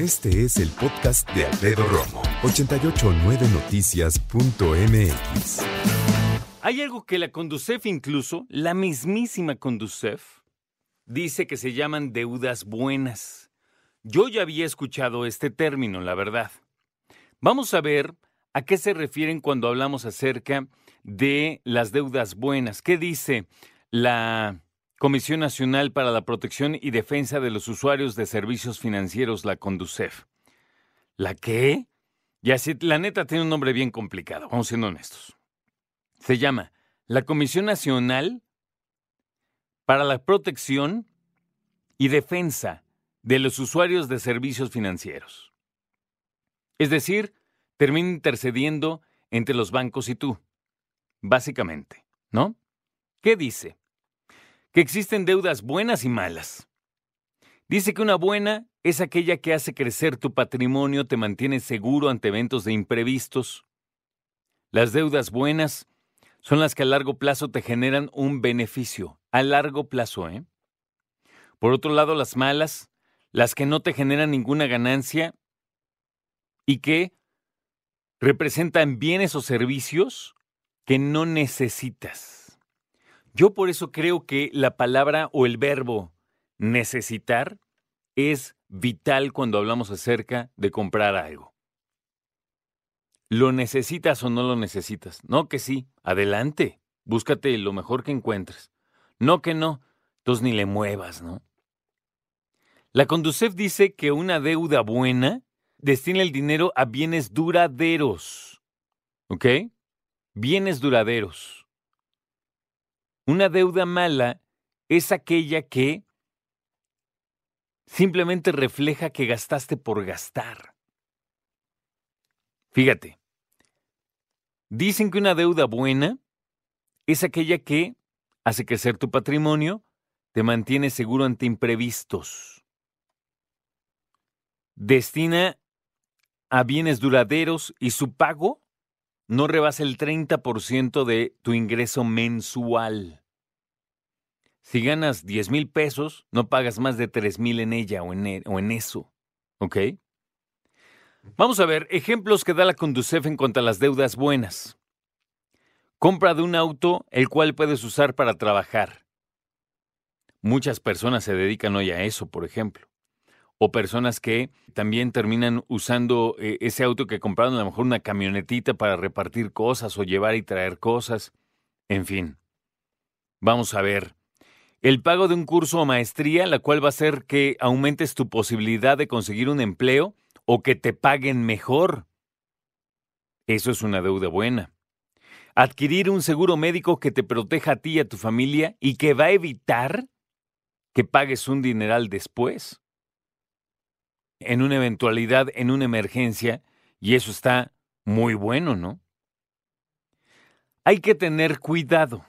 Este es el podcast de Alfredo Romo, 889noticias.mx. Hay algo que la Conducef incluso, la mismísima Conducef, dice que se llaman deudas buenas. Yo ya había escuchado este término, la verdad. Vamos a ver a qué se refieren cuando hablamos acerca de las deudas buenas. ¿Qué dice la Comisión Nacional para la Protección y Defensa de los Usuarios de Servicios Financieros, la Conducef? ¿La qué? Ya si la neta tiene un nombre bien complicado, vamos siendo honestos. Se llama la Comisión Nacional para la Protección y Defensa de los Usuarios de Servicios Financieros. Es decir, termina intercediendo entre los bancos y tú, básicamente, ¿no? ¿Qué dice? Que existen deudas buenas y malas. Dice que una buena es aquella que hace crecer tu patrimonio, te mantiene seguro ante eventos de imprevistos. Las deudas buenas son las que a largo plazo te generan un beneficio, a largo plazo, ¿eh? Por otro lado, las malas, las que no te generan ninguna ganancia y que representan bienes o servicios que no necesitas. Yo por eso creo que la palabra o el verbo necesitar es vital cuando hablamos acerca de comprar algo. ¿Lo necesitas o no lo necesitas? No que sí, adelante, búscate lo mejor que encuentres. No que no, entonces ni le muevas, ¿no? La Conducef dice que una deuda buena destina el dinero a bienes duraderos. ¿Ok? Bienes duraderos. Una deuda mala es aquella que simplemente refleja que gastaste por gastar. Fíjate, dicen que una deuda buena es aquella que hace crecer tu patrimonio, te mantiene seguro ante imprevistos, destina a bienes duraderos y su pago no rebasa el 30% de tu ingreso mensual. Si ganas 10 mil pesos, no pagas más de 3 mil en ella o en, e, o en eso. ¿Ok? Vamos a ver ejemplos que da la Conducef en cuanto a las deudas buenas. Compra de un auto el cual puedes usar para trabajar. Muchas personas se dedican hoy a eso, por ejemplo. O personas que también terminan usando eh, ese auto que compraron, a lo mejor una camionetita para repartir cosas o llevar y traer cosas. En fin. Vamos a ver el pago de un curso o maestría, la cual va a hacer que aumentes tu posibilidad de conseguir un empleo o que te paguen mejor. Eso es una deuda buena. Adquirir un seguro médico que te proteja a ti y a tu familia y que va a evitar que pagues un dineral después. En una eventualidad, en una emergencia, y eso está muy bueno, ¿no? Hay que tener cuidado,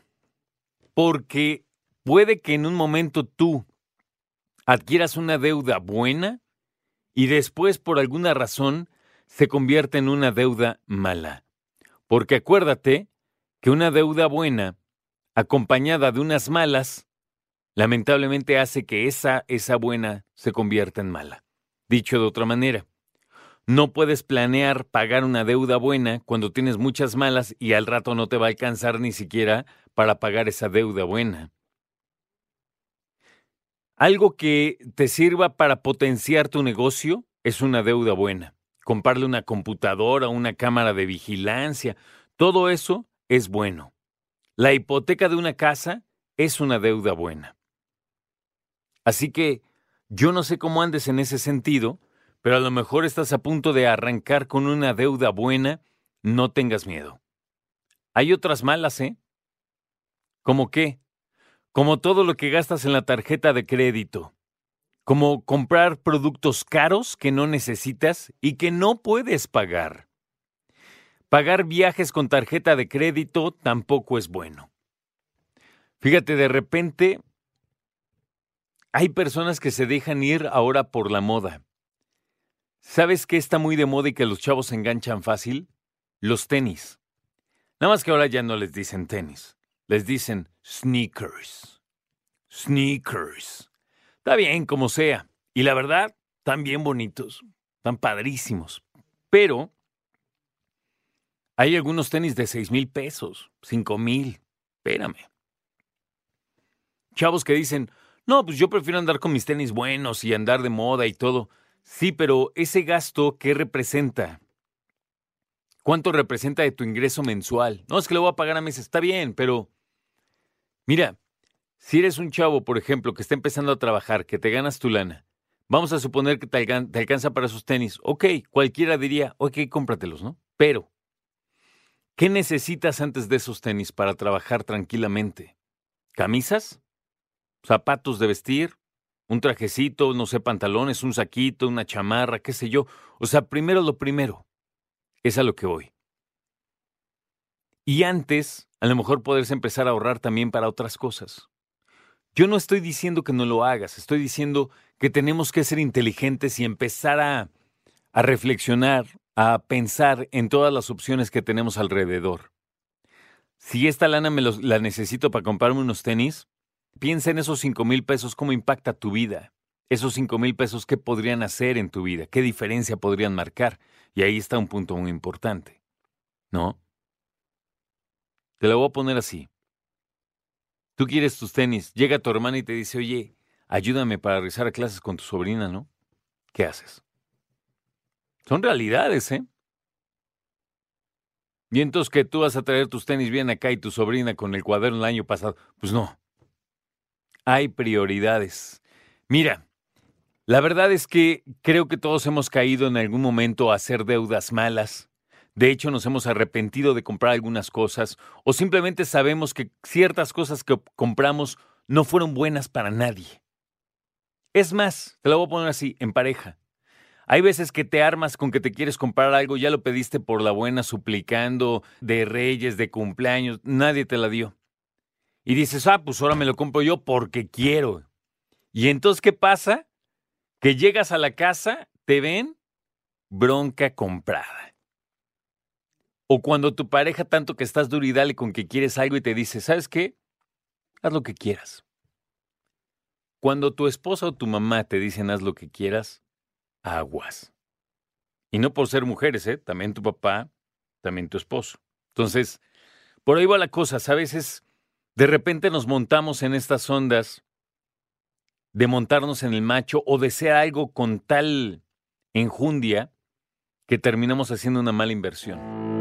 porque Puede que en un momento tú adquieras una deuda buena y después por alguna razón se convierta en una deuda mala. Porque acuérdate que una deuda buena acompañada de unas malas lamentablemente hace que esa, esa buena se convierta en mala. Dicho de otra manera, no puedes planear pagar una deuda buena cuando tienes muchas malas y al rato no te va a alcanzar ni siquiera para pagar esa deuda buena. Algo que te sirva para potenciar tu negocio es una deuda buena. Comprarle una computadora, una cámara de vigilancia, todo eso es bueno. La hipoteca de una casa es una deuda buena. Así que yo no sé cómo andes en ese sentido, pero a lo mejor estás a punto de arrancar con una deuda buena, no tengas miedo. Hay otras malas, ¿eh? ¿Cómo qué? Como todo lo que gastas en la tarjeta de crédito, como comprar productos caros que no necesitas y que no puedes pagar. Pagar viajes con tarjeta de crédito tampoco es bueno. Fíjate, de repente hay personas que se dejan ir ahora por la moda. ¿Sabes qué está muy de moda y que los chavos enganchan fácil? Los tenis. Nada más que ahora ya no les dicen tenis les dicen sneakers. Sneakers. Está bien, como sea. Y la verdad, están bien bonitos. están padrísimos. Pero hay algunos tenis de 6 mil pesos, 5 mil. Espérame. Chavos que dicen, no, pues yo prefiero andar con mis tenis buenos y andar de moda y todo. Sí, pero ese gasto, ¿qué representa? ¿Cuánto representa de tu ingreso mensual? No, es que le voy a pagar a meses. Está bien, pero mira, si eres un chavo, por ejemplo, que está empezando a trabajar, que te ganas tu lana, vamos a suponer que te, alcanza para esos tenis. Ok, cualquiera diría, ok, cómpratelos, ¿no? Pero, ¿qué necesitas antes de esos tenis para trabajar tranquilamente? ¿Camisas? ¿Zapatos de vestir? ¿Un trajecito? No sé, pantalones, un saquito, una chamarra, qué sé yo. O sea, primero lo primero. Es a lo que voy. Y antes, a lo mejor podrás empezar a ahorrar también para otras cosas. Yo no estoy diciendo que no lo hagas, estoy diciendo que tenemos que ser inteligentes y empezar a, a reflexionar, a pensar en todas las opciones que tenemos alrededor. Si esta lana me la necesito para comprarme unos tenis, piensa en esos cinco mil pesos, cómo impacta tu vida. Esos cinco mil pesos, ¿qué podrían hacer en tu vida? ¿Qué diferencia podrían marcar? Y ahí está un punto muy importante. ¿No? Te lo voy a poner así. Tú quieres tus tenis, llega tu hermana y te dice, oye, ayúdame para regresar a clases con tu sobrina, ¿no? ¿Qué haces? Son realidades, ¿eh? Y entonces que tú vas a traer tus tenis bien acá y tu sobrina con el cuaderno el año pasado. Pues no. Hay prioridades. Mira, la verdad es que creo que todos hemos caído en algún momento a hacer deudas malas. De hecho, nos hemos arrepentido de comprar algunas cosas o simplemente sabemos que ciertas cosas que compramos no fueron buenas para nadie. Es más, te lo voy a poner así, en pareja. Hay veces que te armas con que te quieres comprar algo, ya lo pediste por la buena, suplicando de reyes, de cumpleaños, nadie te la dio. Y dices, ah, pues ahora me lo compro yo porque quiero. Y entonces, ¿qué pasa? Que llegas a la casa, te ven bronca comprada. O cuando tu pareja tanto que estás duro y dale con que quieres algo y te dice, ¿sabes qué? Haz lo que quieras. Cuando tu esposa o tu mamá te dicen haz lo que quieras, aguas. Y no por ser mujeres, ¿eh? También tu papá, también tu esposo. Entonces, por ahí va la cosa, ¿sabes? Es, de repente nos montamos en estas ondas de montarnos en el macho o de algo con tal enjundia que terminamos haciendo una mala inversión.